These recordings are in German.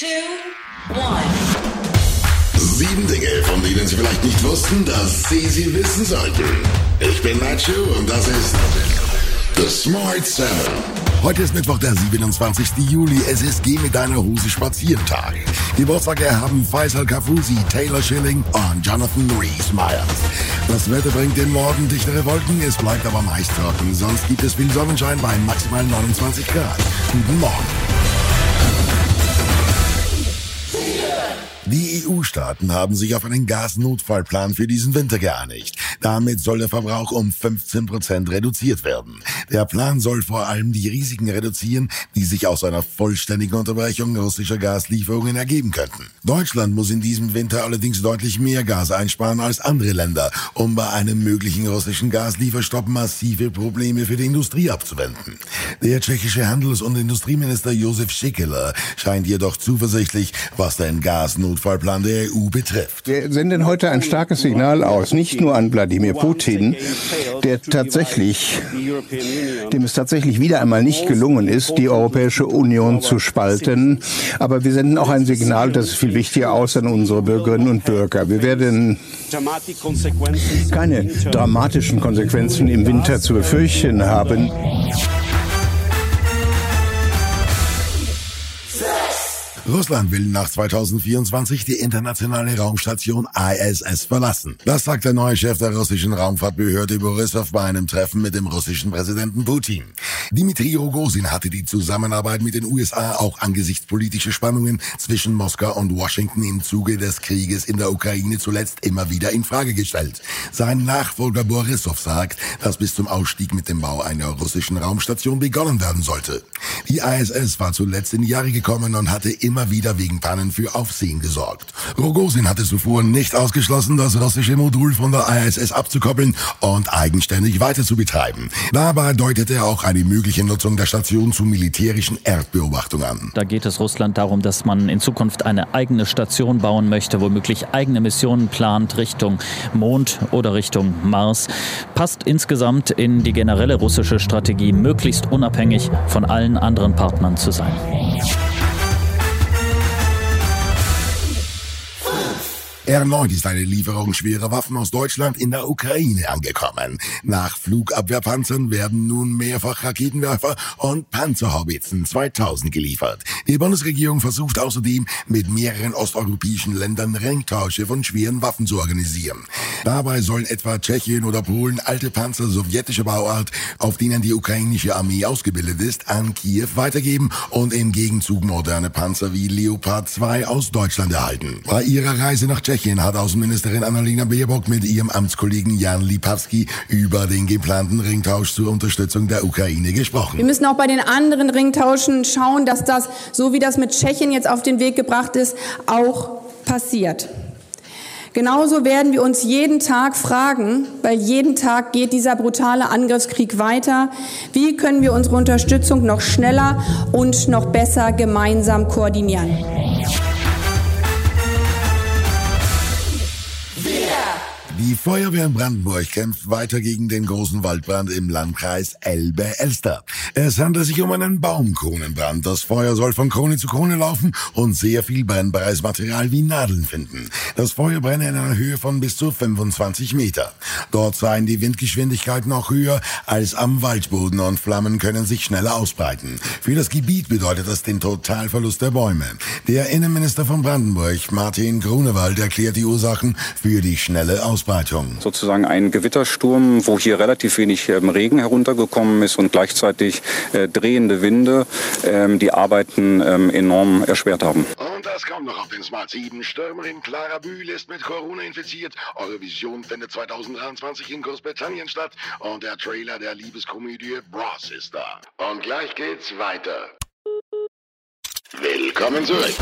two, one. Sieben Dinge, von denen Sie vielleicht nicht wussten, dass Sie sie wissen sollten. Ich bin Nacho und das ist The Smart Seven. Heute ist Mittwoch, der 27. Juli. Es ist Geh mit deiner Hose spazieren Tag. Geburtstage haben Faisal Kafusi, Taylor Schilling und Jonathan Rees Myers. Das Wetter bringt den Morgen dichtere Wolken, es bleibt aber meist trocken. Sonst gibt es viel Sonnenschein bei maximal 29 Grad. Guten Morgen. Die EU-Staaten haben sich auf einen Gasnotfallplan für diesen Winter geeinigt. Damit soll der Verbrauch um 15 Prozent reduziert werden. Der Plan soll vor allem die Risiken reduzieren, die sich aus einer vollständigen Unterbrechung russischer Gaslieferungen ergeben könnten. Deutschland muss in diesem Winter allerdings deutlich mehr Gas einsparen als andere Länder, um bei einem möglichen russischen Gaslieferstopp massive Probleme für die Industrie abzuwenden. Der tschechische Handels- und Industrieminister Josef Schickeler scheint jedoch zuversichtlich, was den Gasnotfall Notfallplan der EU betrifft. Wir senden heute ein starkes Signal aus, nicht nur an Wladimir Putin, der tatsächlich, dem es tatsächlich wieder einmal nicht gelungen ist, die Europäische Union zu spalten, aber wir senden auch ein Signal, das ist viel wichtiger aus an unsere Bürgerinnen und Bürger. Wir werden keine dramatischen Konsequenzen im Winter zu befürchten haben. Russland will nach 2024 die internationale Raumstation ISS verlassen. Das sagt der neue Chef der russischen Raumfahrtbehörde Borisov bei einem Treffen mit dem russischen Präsidenten Putin. Dimitri Rogozin hatte die Zusammenarbeit mit den USA auch angesichts politischer Spannungen zwischen Moskau und Washington im Zuge des Krieges in der Ukraine zuletzt immer wieder in Frage gestellt. Sein Nachfolger Borisov sagt, dass bis zum Ausstieg mit dem Bau einer russischen Raumstation begonnen werden sollte. Die ISS war zuletzt in die Jahre gekommen und hatte immer immer wieder wegen Pannen für Aufsehen gesorgt. Rogozin hatte zuvor nicht ausgeschlossen, das russische Modul von der ISS abzukoppeln und eigenständig weiter zu betreiben. Dabei deutete er auch eine mögliche Nutzung der Station zu militärischen Erdbeobachtung an. Da geht es Russland darum, dass man in Zukunft eine eigene Station bauen möchte, womöglich eigene Missionen plant Richtung Mond oder Richtung Mars. Passt insgesamt in die generelle russische Strategie, möglichst unabhängig von allen anderen Partnern zu sein. Erneut ist eine Lieferung schwerer Waffen aus Deutschland in der Ukraine angekommen. Nach Flugabwehrpanzern werden nun mehrfach Raketenwerfer und Panzerhaubitzen 2000 geliefert. Die Bundesregierung versucht außerdem mit mehreren osteuropäischen Ländern Ringtausche von schweren Waffen zu organisieren. Dabei sollen etwa Tschechien oder Polen alte Panzer sowjetischer Bauart, auf denen die ukrainische Armee ausgebildet ist, an Kiew weitergeben und im Gegenzug moderne Panzer wie Leopard 2 aus Deutschland erhalten. Bei ihrer Reise nach Tschechien Tschechien hat Außenministerin Annalena Baerbock mit ihrem Amtskollegen Jan Lipavsky über den geplanten Ringtausch zur Unterstützung der Ukraine gesprochen. Wir müssen auch bei den anderen Ringtauschen schauen, dass das, so wie das mit Tschechien jetzt auf den Weg gebracht ist, auch passiert. Genauso werden wir uns jeden Tag fragen, weil jeden Tag geht dieser brutale Angriffskrieg weiter, wie können wir unsere Unterstützung noch schneller und noch besser gemeinsam koordinieren. Die Feuerwehr in Brandenburg kämpft weiter gegen den großen Waldbrand im Landkreis Elbe-Elster. Es handelt sich um einen Baumkronenbrand. Das Feuer soll von Krone zu Krone laufen und sehr viel brennbares Material wie Nadeln finden. Das Feuer brenne in einer Höhe von bis zu 25 Meter. Dort seien die Windgeschwindigkeiten auch höher als am Waldboden und Flammen können sich schneller ausbreiten. Für das Gebiet bedeutet das den Totalverlust der Bäume. Der Innenminister von Brandenburg, Martin Grunewald, erklärt die Ursachen für die schnelle Ausbreitung. Ausbreitung. Sozusagen ein Gewittersturm, wo hier relativ wenig ähm, Regen heruntergekommen ist und gleichzeitig äh, drehende Winde ähm, die Arbeiten ähm, enorm erschwert haben. Und das kommt noch auf den Smart 7. Stürmerin Clara Bühl ist mit Corona infiziert. Eurovision findet 2023 in Großbritannien statt und der Trailer der Liebeskomödie Bros ist da. Und gleich geht's weiter. Willkommen zurück.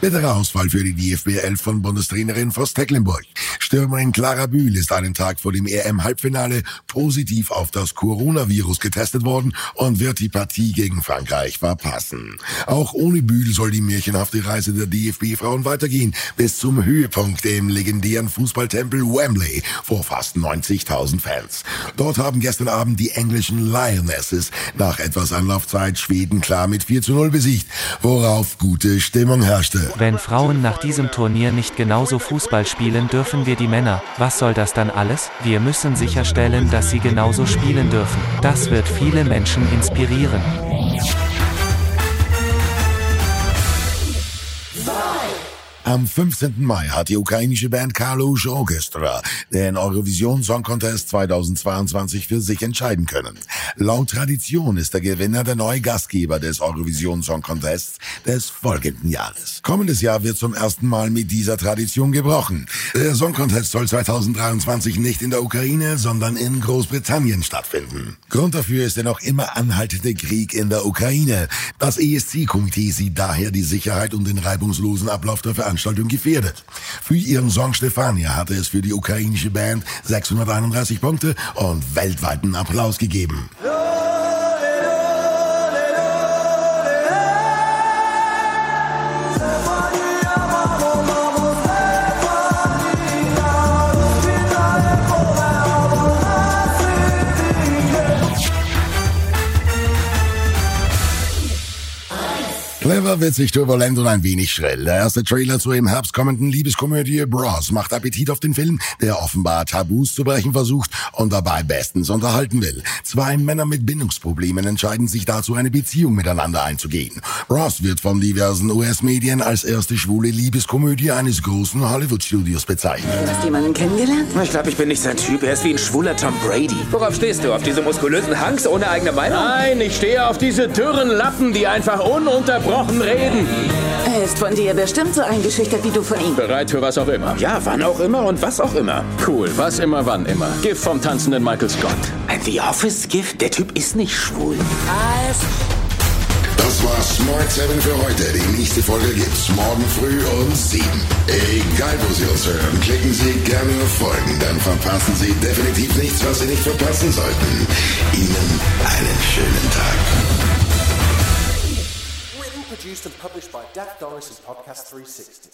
Bitterer Ausfall für die DFB 11 von Bundestrainerin Voss Tecklenburg. Stürmerin Clara Bühl ist einen Tag vor dem EM-Halbfinale positiv auf das Coronavirus getestet worden und wird die Partie gegen Frankreich verpassen. Auch ohne Bühl soll die märchenhafte Reise der DFB-Frauen weitergehen, bis zum Höhepunkt im legendären Fußballtempel Wembley vor fast 90.000 Fans. Dort haben gestern Abend die englischen Lionesses nach etwas Anlaufzeit Schweden klar mit 4 zu 0 besiegt, worauf gute Stimmung herrschte. Wenn Frauen nach diesem Turnier nicht genauso Fußball spielen, dürfen wir die Männer. Was soll das dann alles? Wir müssen sicherstellen, dass sie genauso spielen dürfen. Das wird viele Menschen inspirieren. Am 15. Mai hat die ukrainische Band Kalush Orchestra den Eurovision Song Contest 2022 für sich entscheiden können. Laut Tradition ist der Gewinner der neue Gastgeber des Eurovision Song Contests des folgenden Jahres. Kommendes Jahr wird zum ersten Mal mit dieser Tradition gebrochen. Der Song Contest soll 2023 nicht in der Ukraine, sondern in Großbritannien stattfinden. Grund dafür ist der noch immer anhaltende Krieg in der Ukraine. Das ESC-Komitee sieht daher die Sicherheit und den reibungslosen Ablauf der Veranstaltung gefährdet. Für ihren Song Stefania hatte es für die ukrainische Band 631 Punkte und weltweiten Applaus gegeben. Clever, witzig, turbulent und ein wenig schrill. Der erste Trailer zur im Herbst kommenden Liebeskomödie Bros macht Appetit auf den Film, der offenbar Tabus zu brechen versucht und dabei bestens unterhalten will. Zwei Männer mit Bindungsproblemen entscheiden sich dazu, eine Beziehung miteinander einzugehen. Bros wird von diversen US-Medien als erste schwule Liebeskomödie eines großen Hollywood-Studios bezeichnet. Hast du jemanden kennengelernt? Ich glaube, ich bin nicht sein Typ. Er ist wie ein schwuler Tom Brady. Worauf stehst du? Auf diese muskulösen Hunks ohne eigene Meinung? Nein, ich stehe auf diese dürren Lappen, die einfach ununterbrochen reden. Er ist von dir bestimmt so eingeschüchtert wie du von ihm. Bereit für was auch immer. Ja, wann auch immer und was auch immer. Cool, was immer, wann immer. Gift vom tanzenden Michael Scott. Ein The Office Gift? Der Typ ist nicht schwul. Das war Smart 7 für heute. Die nächste Folge gibt's morgen früh um 7. Egal, wo Sie uns hören, klicken Sie gerne auf Folgen, dann verpassen Sie definitiv nichts, was Sie nicht verpassen sollten. Ihnen einen schönen Tag. Produced and published by Dak Doris and Podcast 360.